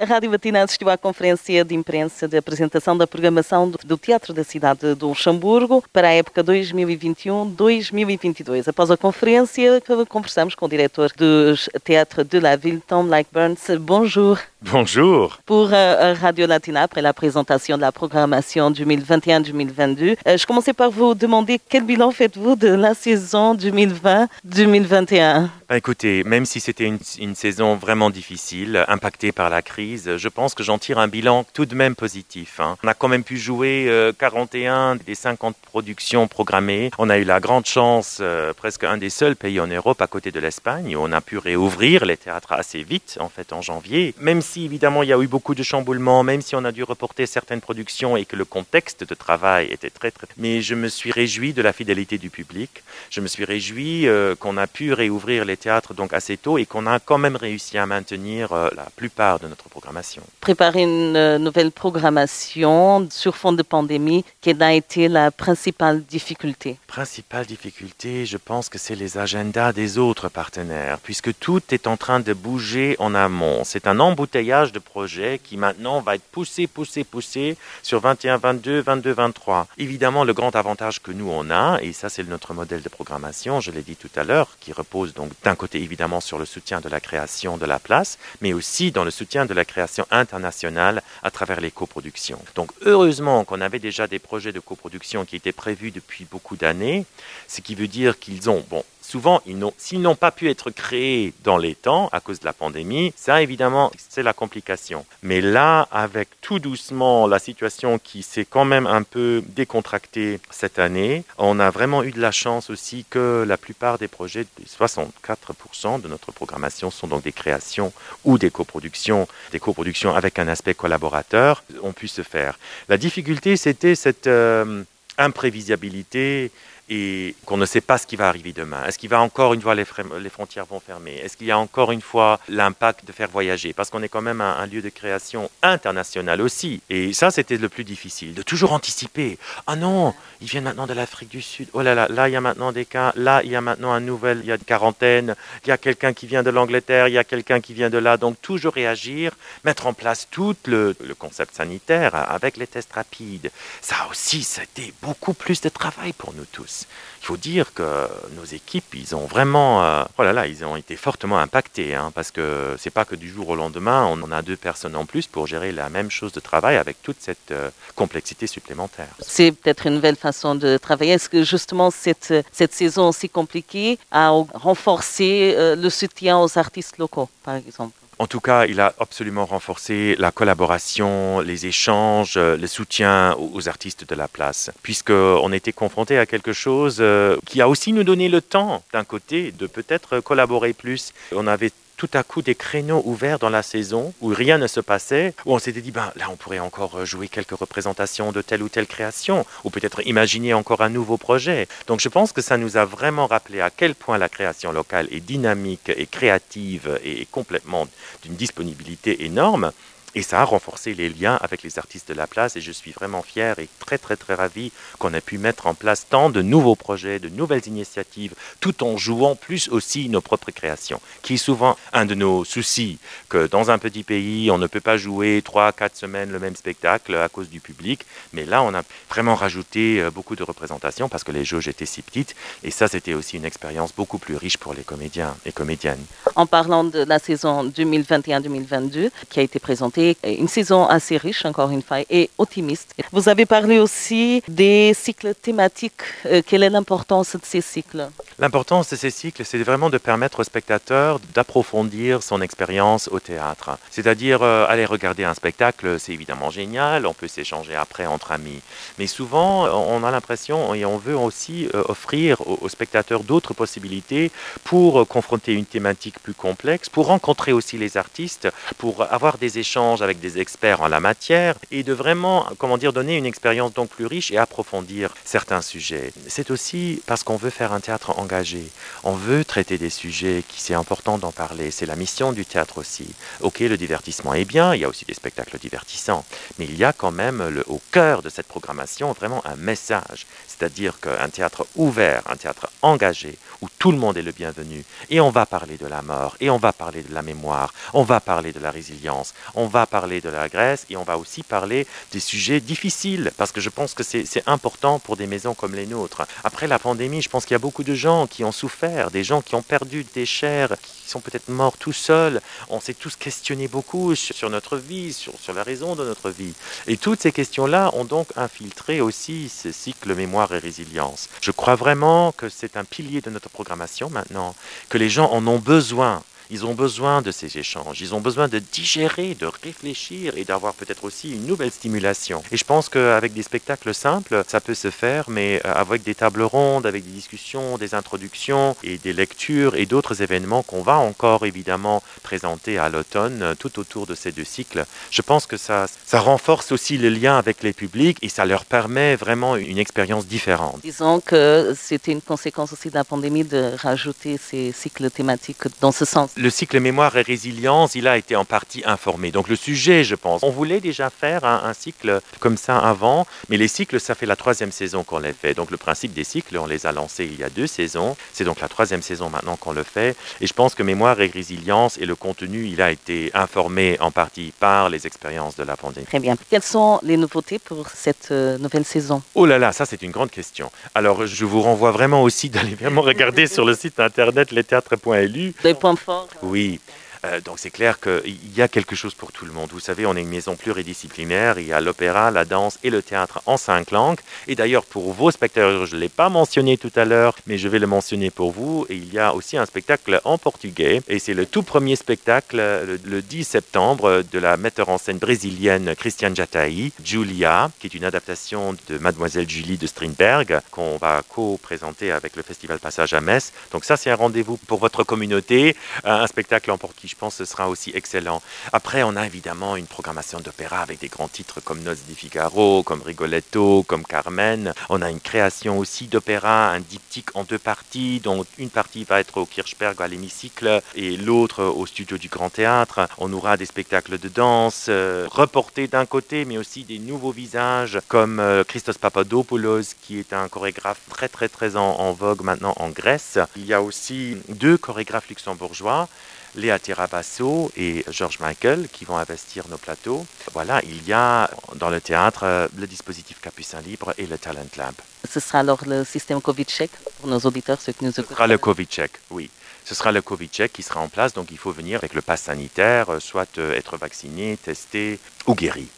A Rádio Latina assistiu à conferência de imprensa de apresentação da programação do Teatro da Cidade do Luxemburgo para a época 2021-2022. Após a conferência, conversamos com o diretor do Théâtre de la Ville, Tom Burns. Bonjour. Bonjour. Pour euh, Radio Latina, après la présentation de la programmation 2021-2022, euh, je commençais par vous demander quel bilan faites-vous de la saison 2020-2021 bah, Écoutez, même si c'était une, une saison vraiment difficile, impactée par la crise, je pense que j'en tire un bilan tout de même positif. Hein. On a quand même pu jouer 41 euh, des 50 productions programmées. On a eu la grande chance, euh, presque un des seuls pays en Europe à côté de l'Espagne, où on a pu réouvrir les théâtres assez vite, en fait, en janvier. Même si, évidemment, il y a eu beaucoup de chamboulements, même si on a dû reporter certaines productions et que le contexte de travail était très, très... Mais je me suis réjoui de la fidélité du public. Je me suis réjoui euh, qu'on a pu réouvrir les théâtres donc assez tôt et qu'on a quand même réussi à maintenir la plupart de notre programmation. Préparer une euh, nouvelle programmation sur fond de pandémie, quelle a été la principale difficulté Principale difficulté, je pense que c'est les agendas des autres partenaires, puisque tout est en train de bouger en amont. C'est un embouteillage de projets qui maintenant va être poussé, poussé, poussé sur 21, 22, 22, 23. Évidemment, le grand avantage que nous on a, et ça c'est notre modèle de programmation, je l'ai dit tout à l'heure, qui repose donc d'un côté évidemment sur le soutien de la création de la place, mais aussi dans le soutien de la création internationale à travers les coproductions. Donc heureusement qu'on avait déjà des projets de coproduction qui étaient prévus depuis beaucoup d'années, ce qui veut dire qu'ils ont, bon, souvent, s'ils n'ont pas pu être créés dans les temps à cause de la pandémie, ça évidemment, c'est la complication. Mais là, avec tout doucement la situation qui s'est quand même un peu décontractée cette année, on a vraiment eu de la chance aussi que la plupart des projets, 64% de notre programmation sont donc des créations ou des coproductions, des coproductions avec un aspect collaborateur, ont pu se faire. La difficulté, c'était cette euh, imprévisibilité et qu'on ne sait pas ce qui va arriver demain. Est-ce qu'il va encore une fois les, frontières vont fermer? Est-ce qu'il y a encore une fois l'impact de faire voyager? Parce qu'on est quand même un, lieu de création international aussi. Et ça, c'était le plus difficile, de toujours anticiper. Ah non, ils viennent maintenant de l'Afrique du Sud. Oh là là, là il y a maintenant des cas. Là il y a maintenant un nouvel, il y a une quarantaine. Il y a quelqu'un qui vient de l'Angleterre. Il y a quelqu'un qui vient de là. Donc toujours réagir, mettre en place tout le, le concept sanitaire avec les tests rapides. Ça aussi, c'était beaucoup plus de travail pour nous tous. Il faut dire que nos équipes, ils ont vraiment, euh, oh là ils ont été fortement impactés, hein, parce que c'est pas que du jour au lendemain, on a deux personnes en plus pour gérer la même chose de travail avec toute cette euh, complexité supplémentaire. C'est peut-être une nouvelle façon de travailler. Est-ce que justement cette, cette saison aussi compliquée a renforcé euh, le soutien aux artistes locaux, par exemple? En tout cas, il a absolument renforcé la collaboration, les échanges, euh, le soutien aux artistes de la place, puisqu'on était confronté à quelque chose euh, qui a aussi nous donné le temps, d'un côté, de peut-être collaborer plus. On avait tout à coup des créneaux ouverts dans la saison où rien ne se passait, où on s'était dit, ben, là on pourrait encore jouer quelques représentations de telle ou telle création, ou peut-être imaginer encore un nouveau projet. Donc je pense que ça nous a vraiment rappelé à quel point la création locale est dynamique et créative et complètement d'une disponibilité énorme. Et ça a renforcé les liens avec les artistes de la place et je suis vraiment fier et très très très ravi qu'on ait pu mettre en place tant de nouveaux projets, de nouvelles initiatives, tout en jouant plus aussi nos propres créations, qui est souvent un de nos soucis, que dans un petit pays, on ne peut pas jouer trois, quatre semaines le même spectacle à cause du public, mais là on a vraiment rajouté euh, beaucoup de représentations parce que les jauges étaient si petites et ça c'était aussi une expérience beaucoup plus riche pour les comédiens et comédiennes. En parlant de la saison 2021-2022 qui a été présentée, une saison assez riche, encore une fois, et optimiste. Vous avez parlé aussi des cycles thématiques. Euh, quelle est l'importance de ces cycles? L'importance de ces cycles, c'est vraiment de permettre au spectateur d'approfondir son expérience au théâtre. C'est-à-dire, euh, aller regarder un spectacle, c'est évidemment génial, on peut s'échanger après entre amis. Mais souvent, on a l'impression, et on veut aussi euh, offrir aux spectateurs d'autres possibilités pour confronter une thématique plus complexe, pour rencontrer aussi les artistes, pour avoir des échanges avec des experts en la matière et de vraiment, comment dire, donner une expérience donc plus riche et approfondir certains sujets. C'est aussi parce qu'on veut faire un théâtre engagé. On veut traiter des sujets qui c'est important d'en parler. C'est la mission du théâtre aussi. Ok, le divertissement est bien, il y a aussi des spectacles divertissants, mais il y a quand même au cœur de cette programmation vraiment un message c'est-à-dire qu'un théâtre ouvert, un théâtre engagé, où tout le monde est le bienvenu, et on va parler de la mort, et on va parler de la mémoire, on va parler de la résilience, on va parler de la Grèce, et on va aussi parler des sujets difficiles, parce que je pense que c'est important pour des maisons comme les nôtres. Après la pandémie, je pense qu'il y a beaucoup de gens qui ont souffert, des gens qui ont perdu des chairs, qui sont peut-être morts tout seuls. On s'est tous questionnés beaucoup sur, notre vie, sur, la raison de notre vie. Et toutes ces questions-là ont donc infiltré aussi ce cycle mémoire et résilience. Je crois vraiment que c'est un pilier de notre programmation maintenant, que les gens en ont besoin ils ont besoin de ces échanges, ils ont besoin de digérer, de réfléchir et d'avoir peut-être aussi une nouvelle stimulation. Et je pense qu'avec des spectacles simples, ça peut se faire, mais euh, avec des tables rondes, avec des discussions, des introductions et des lectures et d'autres événements qu'on va encore évidemment présenter à l'automne euh, tout autour de ces deux cycles, je pense que ça, ça renforce aussi le lien avec les publics et ça leur permet vraiment une expérience différente. Disons que c'était une conséquence aussi de la pandémie de rajouter ces cycles thématiques dans ce sens le cycle mémoire et résilience, il a été en partie informé. Donc le sujet, je pense, on voulait déjà faire un, cycle comme ça avant, mais les cycles, ça fait la troisième saison qu'on les fait. Donc le principe des cycles, on les a lancés il y a deux saisons. C'est donc la troisième saison maintenant qu'on le fait. Et je pense que mémoire et résilience et le contenu, il a été informé en partie par les expériences de la pandémie. Très bien. Quelles sont les nouveautés pour cette euh, nouvelle saison? Oh là là, ça c'est une grande question. Alors je vous renvoie vraiment aussi d'aller vraiment regarder sur le site internet lestheatres.lu. Des points forts oui. Euh, donc c'est clair qu'il y a quelque chose pour tout le monde. Vous savez, on est une maison pluridisciplinaire. Il y a l'opéra, la danse et le théâtre en cinq langues. Et d'ailleurs, pour vos spectateurs, je ne l'ai pas mentionné tout à l'heure, mais je vais le mentionner pour vous. Et il y a aussi un spectacle en portugais. Et c'est le tout premier spectacle, le, 10 septembre, de la metteur en scène brésilienne Christiane Jataï, Julia, qui est une adaptation de Mademoiselle Julie de Strindberg, qu'on va co-présenter avec le Festival Passage à Metz. Donc ça, c'est un rendez-vous pour votre communauté, un spectacle en portugais pense que ce sera aussi excellent. Après, on a évidemment une programmation d'opéra avec des grands titres comme Noces di Figaro, comme Rigoletto, comme Carmen. On a une création aussi d'opéra, un diptyque en deux parties, dont une partie va être au Kirchberg à l'hémicycle et l'autre au studio du Grand Théâtre. On aura des spectacles de danse euh, reportés d'un côté, mais aussi des nouveaux visages comme euh, Christos Papadopoulos, qui est un chorégraphe très très très en vogue maintenant en Grèce. Il y a aussi deux chorégraphes luxembourgeois. Léa Tirabasso et George Michael qui vont investir nos plateaux. Voilà, il y a dans le théâtre euh, le dispositif Capucin Libre et le Talent Lab. Ce sera alors le système Covid-check pour nos auditeurs, ceux qui nous écoutent Ce sera le Covid-check, oui. Ce sera le Covid-check qui sera en place, donc il faut venir avec le pass sanitaire, euh, soit euh, être vacciné, testé ou guéri.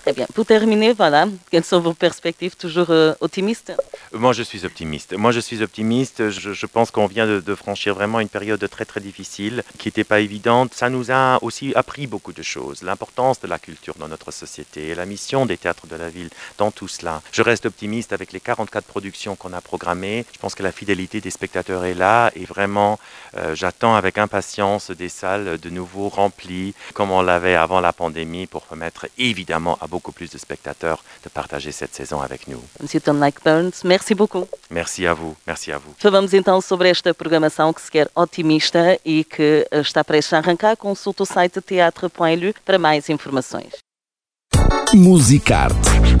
Très bien. Pour terminer, voilà, quelles sont vos perspectives Toujours euh, optimistes? Moi, je suis optimiste. Moi, je suis optimiste. Je, pense qu'on vient de, franchir vraiment une période très, très difficile, qui n'était pas évidente. Ça nous a aussi appris beaucoup de choses. L'importance de la culture dans notre société et la mission des théâtres de la ville dans tout cela. Je reste optimiste avec les 44 productions qu'on a programmées. Je pense que la fidélité des spectateurs est là et vraiment, euh, j'attends avec impatience des salles de nouveau remplies, comme on l'avait avant la pandémie, pour permettre évidemment à beaucoup plus de spectateurs de partager cette saison avec nous. Monsieur Tom Burns, merci beaucoup. Merci à vous, merci à vous. Falamos então sobre esta programação que se quer otimista e que eh, está prestes a arrancar. Consulte o site teatro.lu para mais informações. Musicarte